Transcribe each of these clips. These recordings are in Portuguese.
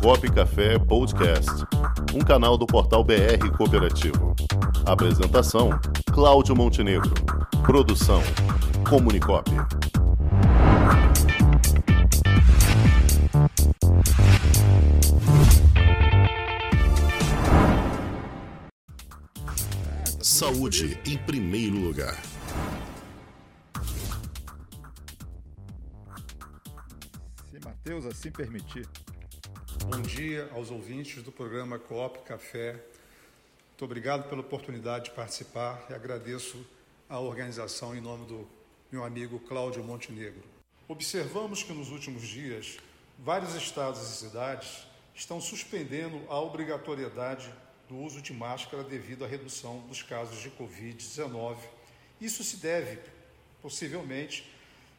Cop Café Podcast, um canal do portal BR Cooperativo. Apresentação: Cláudio Montenegro. Produção: Comunicop. Saúde em primeiro lugar. Se Mateus assim permitir. Bom dia aos ouvintes do programa Coop Café. Muito obrigado pela oportunidade de participar e agradeço a organização em nome do meu amigo Cláudio Montenegro. Observamos que nos últimos dias vários estados e cidades estão suspendendo a obrigatoriedade do uso de máscara devido à redução dos casos de Covid-19. Isso se deve, possivelmente,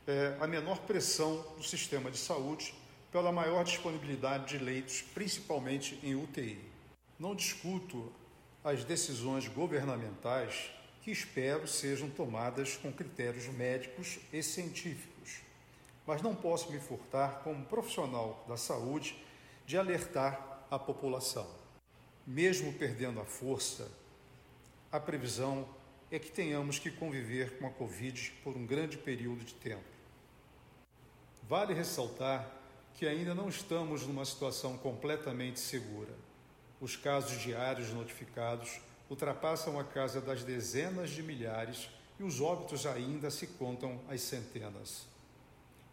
é, à menor pressão do sistema de saúde pela maior disponibilidade de leitos, principalmente em UTI. Não discuto as decisões governamentais que espero sejam tomadas com critérios médicos e científicos, mas não posso me furtar, como profissional da saúde, de alertar a população. Mesmo perdendo a força, a previsão é que tenhamos que conviver com a Covid por um grande período de tempo. Vale ressaltar que ainda não estamos numa situação completamente segura. Os casos diários notificados ultrapassam a casa das dezenas de milhares e os óbitos ainda se contam às centenas.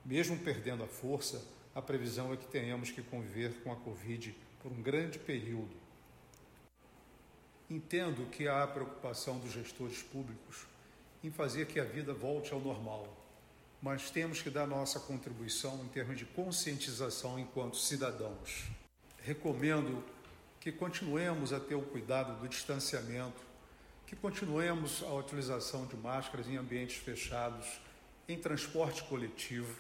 Mesmo perdendo a força, a previsão é que tenhamos que conviver com a Covid por um grande período. Entendo que há a preocupação dos gestores públicos em fazer que a vida volte ao normal mas temos que dar nossa contribuição em termos de conscientização enquanto cidadãos. Recomendo que continuemos a ter o cuidado do distanciamento, que continuemos a utilização de máscaras em ambientes fechados, em transporte coletivo,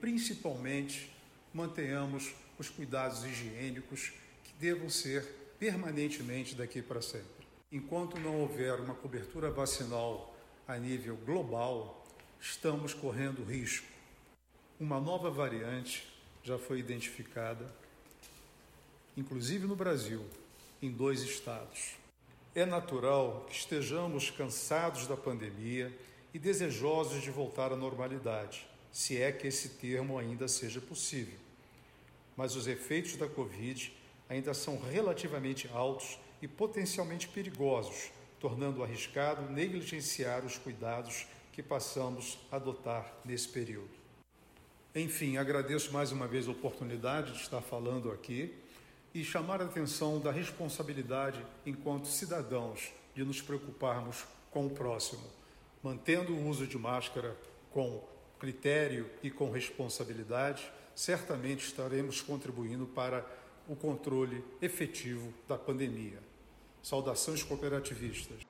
principalmente mantenhamos os cuidados higiênicos que devam ser permanentemente daqui para sempre. Enquanto não houver uma cobertura vacinal a nível global, estamos correndo risco. Uma nova variante já foi identificada, inclusive no Brasil, em dois estados. É natural que estejamos cansados da pandemia e desejosos de voltar à normalidade, se é que esse termo ainda seja possível. Mas os efeitos da Covid ainda são relativamente altos e potencialmente perigosos, tornando arriscado negligenciar os cuidados que passamos a adotar nesse período. Enfim, agradeço mais uma vez a oportunidade de estar falando aqui e chamar a atenção da responsabilidade enquanto cidadãos de nos preocuparmos com o próximo, mantendo o uso de máscara com critério e com responsabilidade, certamente estaremos contribuindo para o controle efetivo da pandemia. Saudações cooperativistas.